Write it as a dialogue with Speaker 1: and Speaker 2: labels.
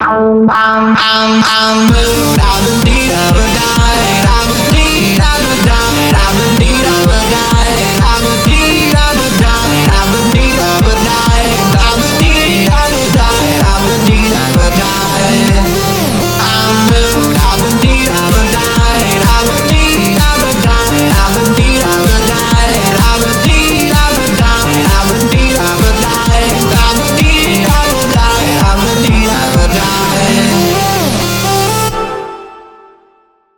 Speaker 1: I'm, I'm, I'm,